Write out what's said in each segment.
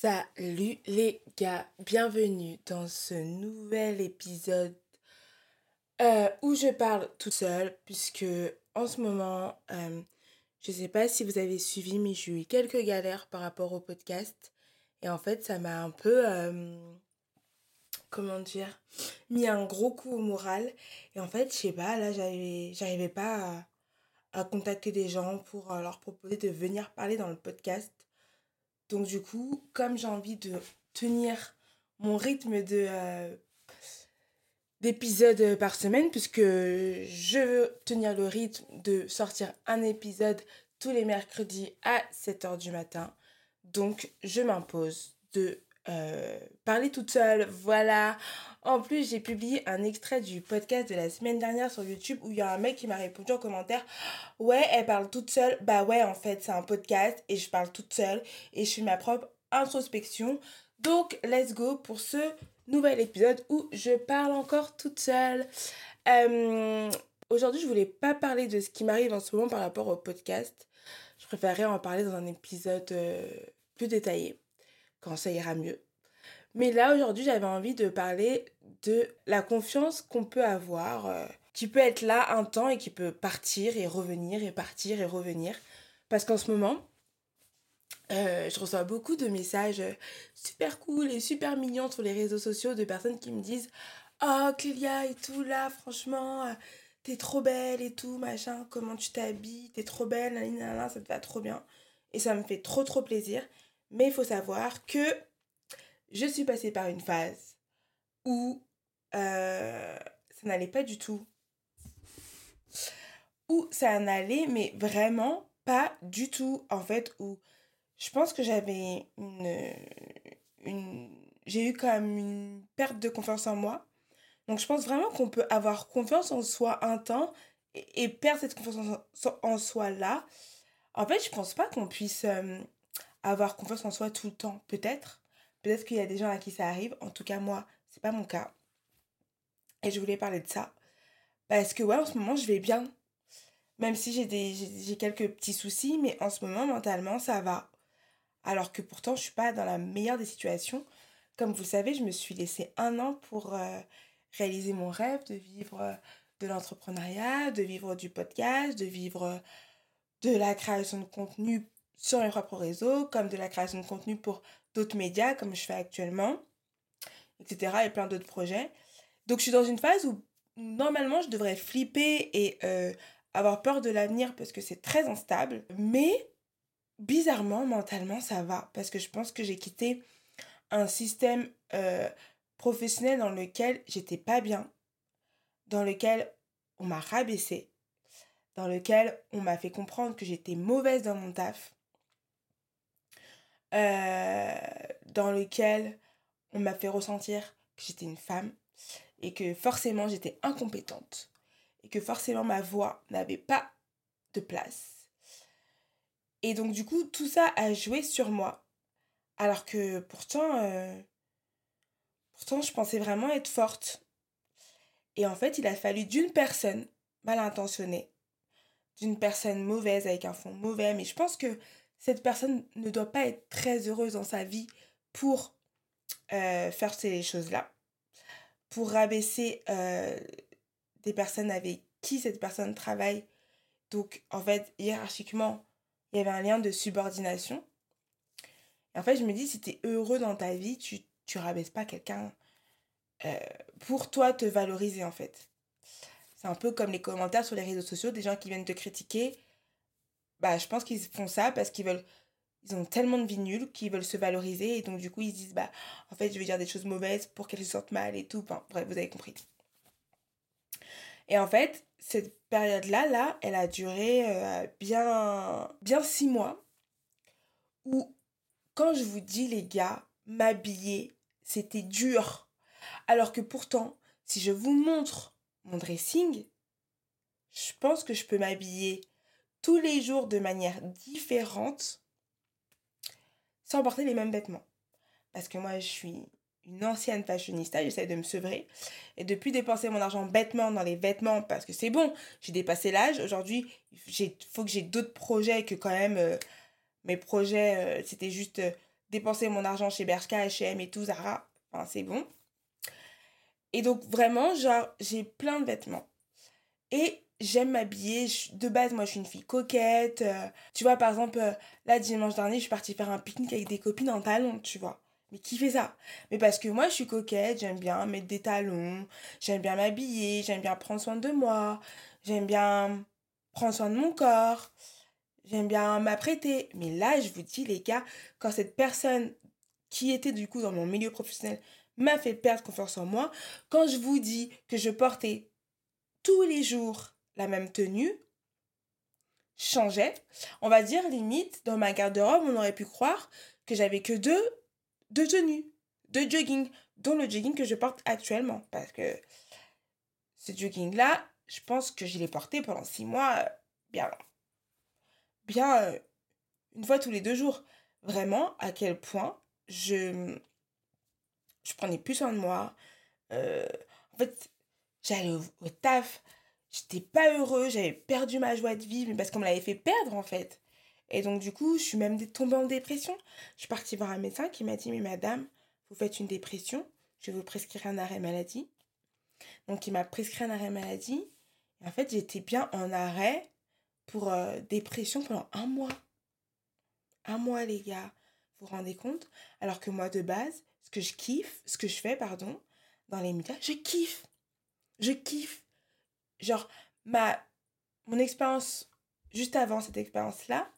Salut les gars, bienvenue dans ce nouvel épisode euh, où je parle toute seule puisque en ce moment, euh, je sais pas si vous avez suivi mais j'ai eu quelques galères par rapport au podcast. Et en fait ça m'a un peu, euh, comment dire, mis un gros coup au moral. Et en fait je sais pas, là j'arrivais pas à contacter des gens pour leur proposer de venir parler dans le podcast donc du coup, comme j'ai envie de tenir mon rythme de euh, d'épisodes par semaine, puisque je veux tenir le rythme de sortir un épisode tous les mercredis à 7h du matin. Donc je m'impose de euh, parler toute seule, voilà. En plus, j'ai publié un extrait du podcast de la semaine dernière sur YouTube où il y a un mec qui m'a répondu en commentaire Ouais, elle parle toute seule. Bah ouais, en fait, c'est un podcast et je parle toute seule et je fais ma propre introspection. Donc, let's go pour ce nouvel épisode où je parle encore toute seule. Euh, aujourd'hui, je voulais pas parler de ce qui m'arrive en ce moment par rapport au podcast. Je préférerais en parler dans un épisode euh, plus détaillé quand ça ira mieux. Mais là, aujourd'hui, j'avais envie de parler de la confiance qu'on peut avoir, euh, qui peut être là un temps et qui peut partir et revenir et partir et revenir. Parce qu'en ce moment, euh, je reçois beaucoup de messages super cool et super mignons sur les réseaux sociaux de personnes qui me disent Oh, Clélia et tout, là, franchement, euh, t'es trop belle et tout, machin, comment tu t'habilles, t'es trop belle, ça te va trop bien. Et ça me fait trop, trop plaisir. Mais il faut savoir que je suis passée par une phase où euh, ça n'allait pas du tout. Où ça n'allait, mais vraiment pas du tout. En fait, où je pense que j'avais une, une j'ai eu quand même une perte de confiance en moi. Donc je pense vraiment qu'on peut avoir confiance en soi un temps et, perdre cette confiance en, soi là. En fait, je pense pas qu'on puisse euh, avoir confiance en soi tout le temps. Peut-être. Peut-être qu'il y a des gens à qui ça arrive. En tout cas, moi, c'est pas mon cas. Et je voulais parler de ça. Parce que, ouais, en ce moment, je vais bien. Même si j'ai, j'ai, quelques petits soucis, mais en ce moment, mentalement, ça va. Alors que pourtant, je suis pas dans la meilleure des situations. Comme vous le savez, je me suis laissé un an pour euh, réaliser mon rêve de vivre euh, de l'entrepreneuriat, de vivre du podcast, de vivre euh, de la création de contenu sur mes propres réseaux, comme de la création de contenu pour d'autres médias, comme je fais actuellement, etc. et plein d'autres projets. Donc je suis dans une phase où normalement je devrais flipper et euh, avoir peur de l'avenir parce que c'est très instable. Mais bizarrement, mentalement, ça va. Parce que je pense que j'ai quitté un système euh, professionnel dans lequel j'étais pas bien, dans lequel on m'a rabaissé, dans lequel on m'a fait comprendre que j'étais mauvaise dans mon taf, euh, dans lequel on m'a fait ressentir que j'étais une femme et que forcément j'étais incompétente et que forcément ma voix n'avait pas de place. Et donc du coup, tout ça a joué sur moi. Alors que pourtant, euh, pourtant je pensais vraiment être forte. Et en fait, il a fallu d'une personne mal intentionnée, d'une personne mauvaise avec un fond mauvais, mais je pense que cette personne ne doit pas être très heureuse dans sa vie pour euh, faire ces choses-là, pour rabaisser euh, des personnes avec qui cette personne travaille. Donc, en fait, hiérarchiquement, il y avait un lien de subordination. Et en fait, je me dis, si tu es heureux dans ta vie, tu ne rabaisses pas quelqu'un euh, pour toi te valoriser, en fait. C'est un peu comme les commentaires sur les réseaux sociaux, des gens qui viennent te critiquer bah, je pense qu'ils font ça parce qu'ils veulent ils ont tellement de vie nulle qu'ils veulent se valoriser et donc du coup ils se disent bah en fait je vais dire des choses mauvaises pour qu'elles se sentent mal et tout. Bref vous avez compris. Et en fait cette période là là elle a duré euh, bien bien six mois où quand je vous dis les gars m'habiller c'était dur. Alors que pourtant si je vous montre mon dressing je pense que je peux m'habiller tous les jours de manière différente sans porter les mêmes vêtements. Parce que moi, je suis une ancienne fashionista, j'essaie de me sevrer. Et depuis dépenser mon argent bêtement dans les vêtements, parce que c'est bon, j'ai dépassé l'âge. Aujourd'hui, il faut que j'ai d'autres projets que quand même... Euh, mes projets, euh, c'était juste euh, dépenser mon argent chez Bershka, H&M et tout, Zara. Enfin, c'est bon. Et donc, vraiment, j'ai plein de vêtements. Et j'aime m'habiller. De base, moi, je suis une fille coquette. Euh, tu vois, par exemple, euh, là, dimanche dernier, je suis partie faire un pique-nique avec des copines en talons, tu vois. Mais qui fait ça? Mais parce que moi, je suis coquette, j'aime bien mettre des talons, j'aime bien m'habiller, j'aime bien prendre soin de moi, j'aime bien prendre soin de mon corps, j'aime bien m'apprêter. Mais là, je vous dis, les gars, quand cette personne qui était du coup dans mon milieu professionnel m'a fait perdre confiance en moi, quand je vous dis que je portais tous les jours la même tenue, changeait, on va dire limite, dans ma garde-robe, on aurait pu croire que j'avais que deux de tenue, de jogging, dont le jogging que je porte actuellement. Parce que ce jogging-là, je pense que je l'ai porté pendant six mois, euh, bien, bien euh, une fois tous les deux jours. Vraiment, à quel point je, je prenais plus soin de moi. Euh, en fait, j'allais au taf, j'étais pas heureux, j'avais perdu ma joie de vivre, mais parce qu'on me l'avait fait perdre en fait. Et donc, du coup, je suis même tombée en dépression. Je suis partie voir un médecin qui m'a dit Mais madame, vous faites une dépression, je vais vous prescrire un arrêt maladie. Donc, il m'a prescrit un arrêt maladie. Et en fait, j'étais bien en arrêt pour euh, dépression pendant un mois. Un mois, les gars. Vous vous rendez compte? Alors que moi, de base, ce que je kiffe, ce que je fais, pardon, dans les médias, je kiffe. Je kiffe. Genre, ma, mon expérience juste avant cette expérience-là,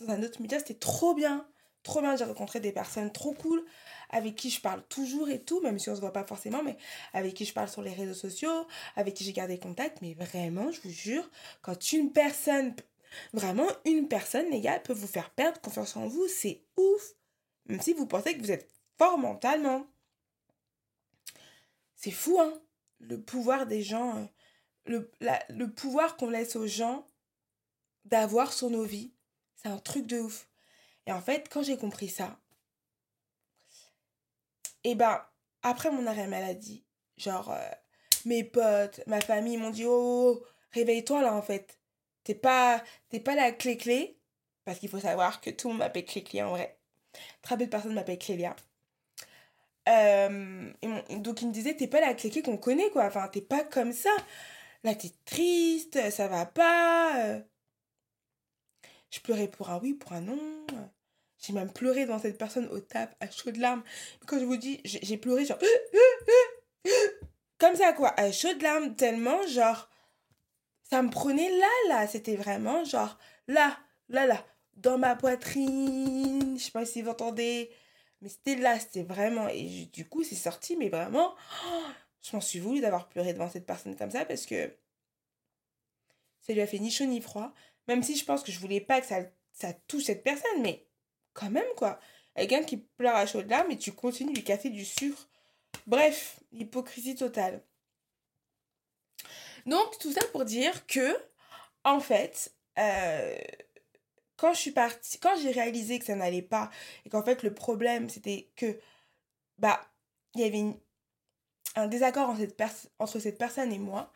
dans un autre média, c'était trop bien. Trop bien, j'ai rencontré des personnes trop cool avec qui je parle toujours et tout, même si on se voit pas forcément, mais avec qui je parle sur les réseaux sociaux, avec qui j'ai gardé contact. Mais vraiment, je vous jure, quand une personne, vraiment une personne, les peut vous faire perdre confiance en vous, c'est ouf. Même si vous pensez que vous êtes fort mentalement. C'est fou, hein. Le pouvoir des gens, le, pouvoir qu'on laisse aux gens d'avoir sur nos vies c'est un truc de ouf. Et en fait, quand j'ai compris ça, et eh ben, après mon arrêt maladie, genre, euh, mes potes, ma famille m'ont dit oh, réveille-toi là en fait. T'es pas, pas la clé-clé. Parce qu'il faut savoir que tout le monde m'appelle clé-clé en vrai. Très peu de personnes m'appellent Clélia. Euh, et donc il me disait t'es pas la clé-clé qu'on connaît quoi. Enfin, t'es pas comme ça. Là, t'es triste, ça va pas. Euh. Je pleurais pour un oui, pour un non. J'ai même pleuré devant cette personne au tap, à chaudes larmes. Quand je vous dis, j'ai pleuré genre... Comme ça, quoi, à chaudes larmes, tellement, genre... Ça me prenait là, là. C'était vraiment, genre, là, là, là, dans ma poitrine. Je sais pas si vous entendez. Mais c'était là, c'était vraiment... Et du coup, c'est sorti, mais vraiment... je m'en suis voulu d'avoir pleuré devant cette personne comme ça parce que ça lui a fait ni chaud ni froid. Même si je pense que je voulais pas que ça, touche cette personne, mais quand même, quoi. Quelqu'un qui pleure à chaudes larmes et tu continues lui casser du sucre. Bref, l'hypocrisie totale. Donc, tout ça pour dire que, en fait, euh, quand je suis partie, quand j'ai réalisé que ça n'allait pas, et qu'en fait, le problème, c'était que, bah, il y avait un désaccord entre cette, personne et moi,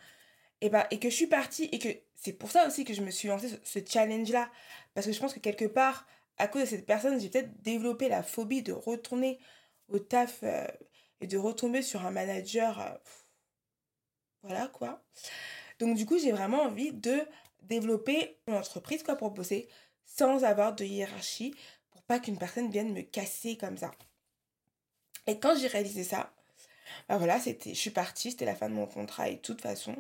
et, bah, et que je suis partie, et que c'est pour ça aussi que je me suis lancée ce, challenge-là. Parce que je pense que quelque part, à cause de cette personne, j'ai peut-être développé la phobie de retourner au taf euh, et de retomber sur un manager. Euh, voilà quoi. Donc du coup, j'ai vraiment envie de développer une entreprise quoi, pour sans avoir de hiérarchie pour pas qu'une personne vienne me casser comme ça. Et quand j'ai réalisé ça, bah voilà, c'était, je suis partie, c'était la fin de mon contrat et de toute façon.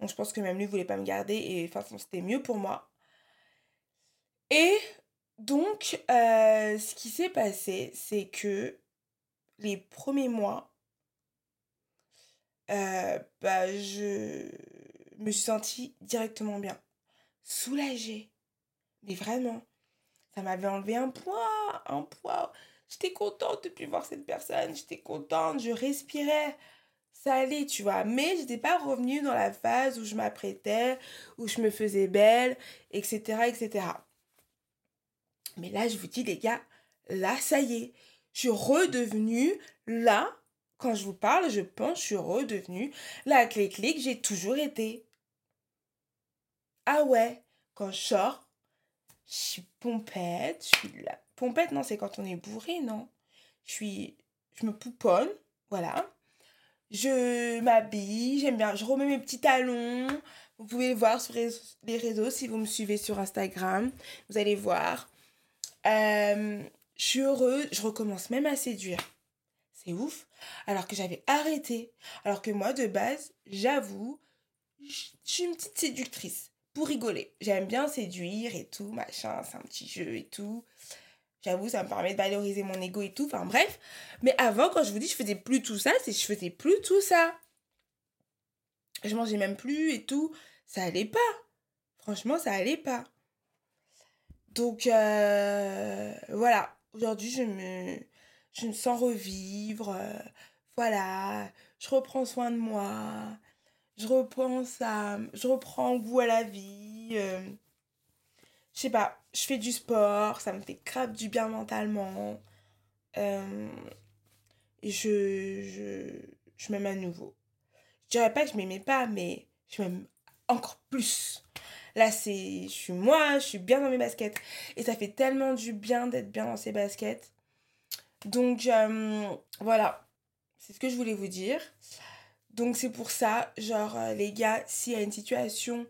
Donc je pense que même lui voulait pas me garder et de c'était mieux pour moi. Et donc euh, ce qui s'est passé, c'est que les premiers mois, euh, bah, je me suis sentie directement bien. Soulagée. Mais vraiment, ça m'avait enlevé un poids, un poids. J'étais contente de plus voir cette personne, j'étais contente, je respirais ça allait, tu vois. Mais j'étais pas revenue dans la phase où je m'apprêtais, où je me faisais belle, etc., etc. Mais là, je vous dis, les gars, là, ça y est. Je suis redevenue, là, quand je vous parle, je pense, je suis redevenue la clé-clé que j'ai toujours été. Ah ouais, quand je sors, je suis pompette, je suis là, pompette, non, c'est quand on est bourré, non. Je suis. Je me pouponne, voilà. Je m'habille, j'aime bien, je remets mes petits talons. Vous pouvez le voir sur les réseaux si vous me suivez sur Instagram. Vous allez voir. Euh, je suis heureuse, je recommence même à séduire. C'est ouf. Alors que j'avais arrêté. Alors que moi, de base, j'avoue, je suis une petite séductrice. Pour rigoler. J'aime bien séduire et tout, machin, c'est un petit jeu et tout. J'avoue, ça me permet de valoriser mon ego et tout. Enfin bref. Mais avant, quand je vous dis je faisais plus tout ça, c'est je faisais plus tout ça. Je mangeais même plus et tout. Ça allait pas. Franchement, ça allait pas. Donc euh, voilà. Aujourd'hui, je me, je me sens revivre. Euh, voilà. Je reprends soin de moi. Je repense à. Je reprends goût à la vie. Euh, je sais pas, je fais du sport, ça me fait grave du bien mentalement. Euh, et je, je, je m'aime à nouveau. Je dirais pas que je m'aimais pas, mais je m'aime encore plus. Là, c'est. Je suis moi, je suis bien dans mes baskets. Et ça fait tellement du bien d'être bien dans ces baskets. Donc, euh, voilà. C'est ce que je voulais vous dire. Donc, c'est pour ça, genre, euh, les gars, s'il y a une situation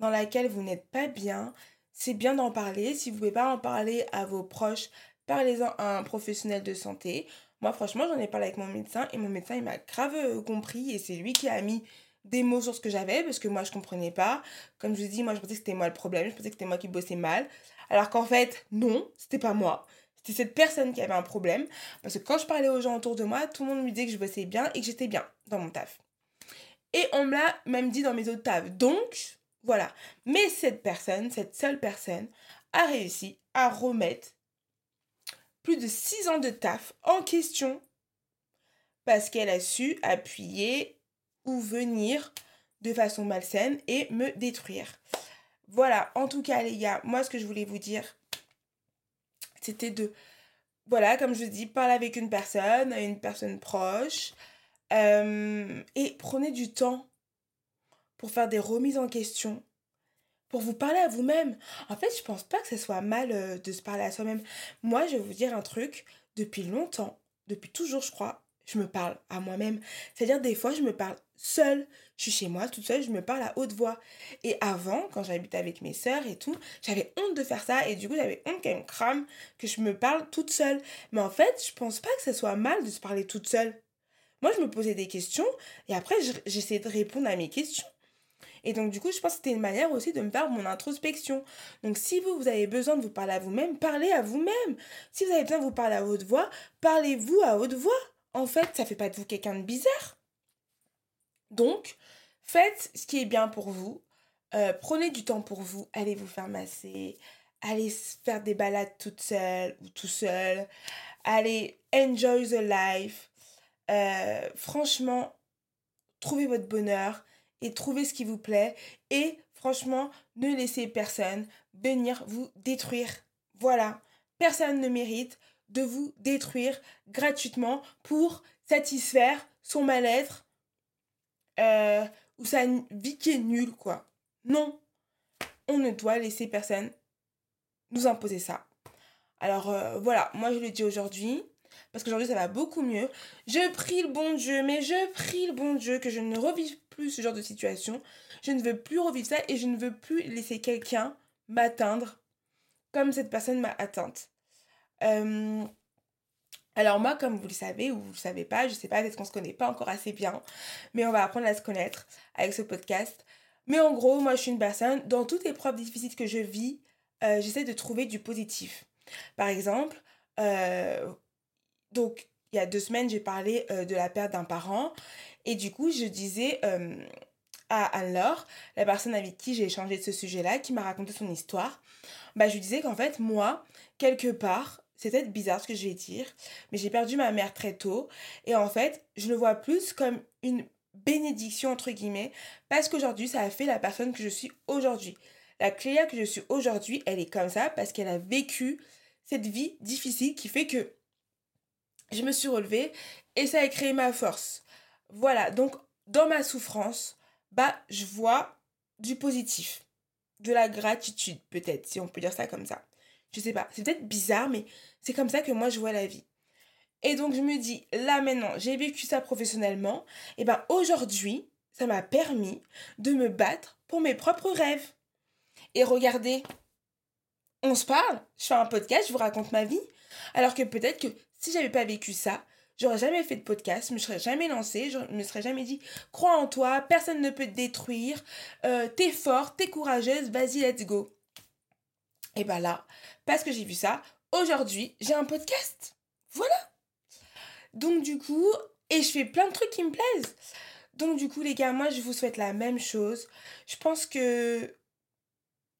dans laquelle vous n'êtes pas bien, c'est bien d'en parler. Si vous ne pouvez pas en parler à vos proches, parlez-en à un professionnel de santé. Moi, franchement, j'en ai parlé avec mon médecin et mon médecin, il m'a grave euh, compris et c'est lui qui a mis des mots sur ce que j'avais parce que moi, je comprenais pas. Comme je vous dis, moi, je pensais que c'était moi le problème. Je pensais que c'était moi qui bossais mal. Alors qu'en fait, non, c'était pas moi. C'était cette personne qui avait un problème. Parce que quand je parlais aux gens autour de moi, tout le monde me disait que je bossais bien et que j'étais bien dans mon taf. Et on me l'a même dit dans mes autres tafs. Donc, voilà. Mais cette personne, cette seule personne, a réussi à remettre plus de 6 ans de taf en question parce qu'elle a su appuyer ou venir de façon malsaine et me détruire. Voilà, en tout cas les gars, moi ce que je voulais vous dire, c'était de, voilà, comme je dis, parler avec une personne, une personne proche, euh, et prenez du temps pour faire des remises en question, pour vous parler à vous-même. En fait, je pense pas que ce soit mal euh, de se parler à soi-même. Moi, je vais vous dire un truc, depuis longtemps, depuis toujours, je crois, je me parle à moi-même. C'est-à-dire, des fois, je me parle seule. Je suis chez moi, toute seule, je me parle à haute voix. Et avant, quand j'habitais avec mes sœurs et tout, j'avais honte de faire ça. Et du coup, j'avais honte qu'elle me que je me parle toute seule. Mais en fait, je pense pas que ce soit mal de se parler toute seule. Moi, je me posais des questions et après, j'essayais de répondre à mes questions. Et donc, du coup, je pense que c'était une manière aussi de me faire mon introspection. Donc, si vous, vous avez besoin de vous parler à vous-même, parlez à vous-même. Si vous avez besoin de vous parler à haute voix, parlez-vous à haute voix. En fait, ça fait pas de vous quelqu'un de bizarre. Donc, faites ce qui est bien pour vous. Euh, prenez du temps pour vous. Allez vous faire masser. Allez faire des balades toute seule ou tout seul. Allez enjoy the life. Euh, franchement, trouvez votre bonheur et trouvez ce qui vous plaît. Et franchement, ne laissez personne venir vous détruire. Voilà, personne ne mérite de vous détruire gratuitement pour satisfaire son mal-être euh, ou sa vie qui est nulle, quoi. Non, on ne doit laisser personne nous imposer ça. Alors euh, voilà, moi je le dis aujourd'hui, parce qu'aujourd'hui ça va beaucoup mieux. Je prie le bon Dieu, mais je prie le bon Dieu que je ne revive plus ce genre de situation. Je ne veux plus revivre ça et je ne veux plus laisser quelqu'un m'atteindre comme cette personne m'a atteinte. Euh, alors moi, comme vous le savez ou vous le savez pas, je sais pas, peut-être qu'on se connaît pas encore assez bien, mais on va apprendre à se connaître avec ce podcast. Mais en gros, moi je suis une personne, dans toutes les preuves difficiles que je vis, euh, j'essaie de trouver du positif. Par exemple, euh, donc il y a deux semaines, j'ai parlé de la perte d'un parent et du coup, je disais à Anne-Laure, la personne avec qui j'ai échangé de ce sujet-là, qui m'a raconté son histoire, bah, je lui disais qu'en fait, moi, quelque part, c'est peut-être bizarre ce que je vais dire, mais j'ai perdu ma mère très tôt. Et en fait, je le vois plus comme une bénédiction, entre guillemets, parce qu'aujourd'hui, ça a fait la personne que je suis aujourd'hui. La Cléa que je suis aujourd'hui, elle est comme ça parce qu'elle a vécu cette vie difficile qui fait que je me suis relevée et ça a créé ma force. Voilà, donc dans ma souffrance, bah je vois du positif, de la gratitude peut-être, si on peut dire ça comme ça. Je sais pas, c'est peut-être bizarre, mais c'est comme ça que moi je vois la vie. Et donc je me dis, là maintenant, j'ai vécu ça professionnellement, et ben aujourd'hui, ça m'a permis de me battre pour mes propres rêves. Et regardez, on se parle, je fais un podcast, je vous raconte ma vie. Alors que peut-être que si j'avais pas vécu ça, j'aurais jamais fait de podcast, je me serais jamais lancée, je me serais jamais dit crois en toi, personne ne peut te détruire, euh, t'es forte, t'es courageuse, vas-y, let's go. Et ben là, parce que j'ai vu ça, aujourd'hui, j'ai un podcast. Voilà. Donc du coup, et je fais plein de trucs qui me plaisent. Donc du coup, les gars, moi, je vous souhaite la même chose. Je pense que...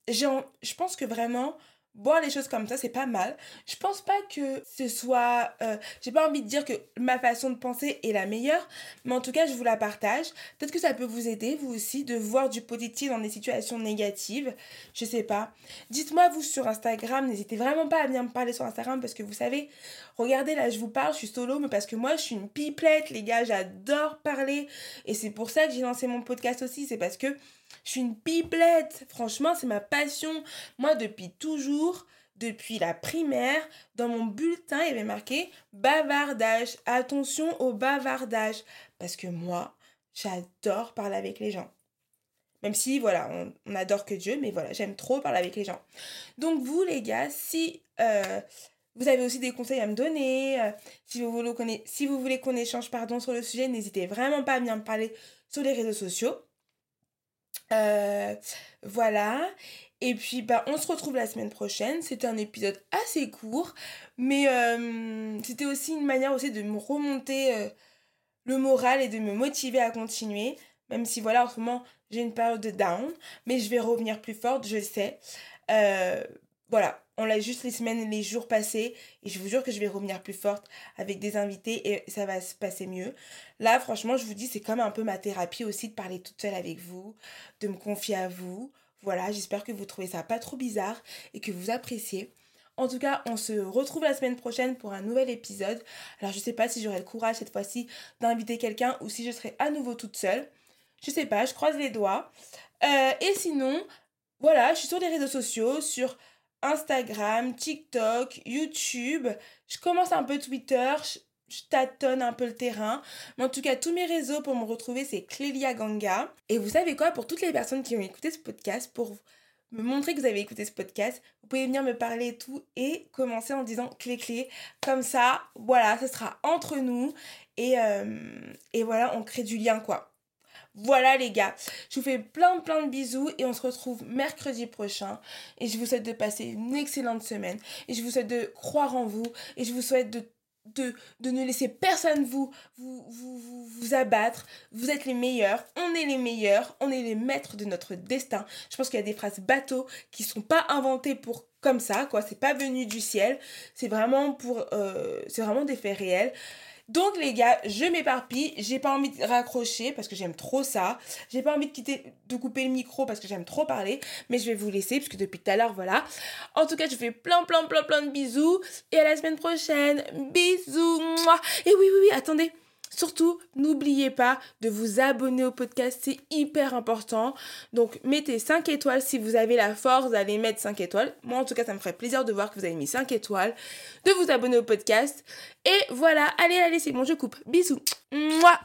Je pense que vraiment, boire les choses comme ça, c'est pas mal. Je pense pas que ce soit. Euh, j'ai pas envie de dire que ma façon de penser est la meilleure, mais en tout cas, je vous la partage. Peut-être que ça peut vous aider, vous aussi, de voir du positif dans des situations négatives. Je sais pas. Dites-moi, vous, sur Instagram, n'hésitez vraiment pas à venir me parler sur Instagram parce que vous savez, regardez, là, je vous parle, je suis solo, mais parce que moi, je suis une pipelette, les gars, j'adore parler. Et c'est pour ça que j'ai lancé mon podcast aussi. C'est parce que je suis une pipelette. Franchement, c'est ma passion. Moi, depuis toujours, depuis la primaire, dans mon bulletin, il y avait marqué bavardage. Attention au bavardage. Parce que moi, j'adore parler avec les gens. Même si, voilà, on, adore que Dieu, mais voilà, j'aime trop parler avec les gens. Donc, vous, les gars, si euh, vous avez aussi des conseils à me donner, euh, si, vous voulez si voulez qu'on échange pardon, sur le sujet, n'hésitez vraiment pas à venir me parler sur les réseaux sociaux. Euh, voilà. Et puis, bah, on se retrouve la semaine prochaine. C'était un épisode assez court, mais euh, c'était aussi une manière aussi de me remonter euh, le moral et de me motiver à continuer. Même si, voilà, en ce moment, j'ai une période de down, mais je vais revenir plus forte, je sais. Voilà, on l'a juste les semaines, les jours passés, et je vous jure que je vais revenir plus forte avec des invités et ça va se passer mieux. Là, franchement, je vous dis, c'est comme un peu ma thérapie aussi de parler toute seule avec vous, de me confier à vous. Voilà, j'espère que vous trouvez ça pas trop bizarre et que vous appréciez. En tout cas, on se retrouve la semaine prochaine pour un nouvel épisode. Alors, je sais pas si j'aurai le courage cette fois-ci d'inviter quelqu'un ou si je serai à nouveau toute seule. Je sais pas, je croise les doigts. Euh, et sinon, voilà, je suis sur les réseaux sociaux, sur Instagram, TikTok, YouTube. Je commence un peu Twitter. Je, tâtonne un peu le terrain. Mais en tout cas, tous mes réseaux pour me retrouver, c'est Clélia Ganga. Et vous savez quoi, pour toutes les personnes qui ont écouté ce podcast, pour me montrer que vous avez écouté ce podcast, vous pouvez venir me parler et tout et commencer en disant clé clé. Comme ça, voilà, ce sera entre nous. Et, euh, et voilà, on crée du lien quoi. Voilà les gars, je vous fais plein plein de bisous et on se retrouve mercredi prochain. Et je vous souhaite de passer une excellente semaine. Et je vous souhaite de croire en vous. Et je vous souhaite de ne laisser personne vous vous, vous, vous, abattre. Vous êtes les meilleurs, on est les meilleurs, on est les maîtres de notre destin. Je pense qu'il y a des phrases bateaux qui sont pas inventées pour comme ça, quoi. C'est pas venu du ciel. C'est vraiment. Euh, c'est vraiment des faits réels. Donc les gars, je m'éparpille, j'ai pas envie de raccrocher parce que j'aime trop ça. J'ai pas envie de quitter de couper le micro parce que j'aime trop parler, mais je vais vous laisser parce que depuis tout à l'heure voilà. En tout cas, je fais plein plein plein plein de bisous et à la semaine prochaine. Bisous. Et oui oui oui, attendez. Surtout, n'oubliez pas de vous abonner au podcast, c'est hyper important. Donc, mettez 5 étoiles si vous avez la force d'aller mettre 5 étoiles. Moi, en tout cas, ça me ferait plaisir de voir que vous avez mis 5 étoiles, de vous abonner au podcast. Et voilà, allez, allez, c'est bon, je coupe. Bisous. Mouah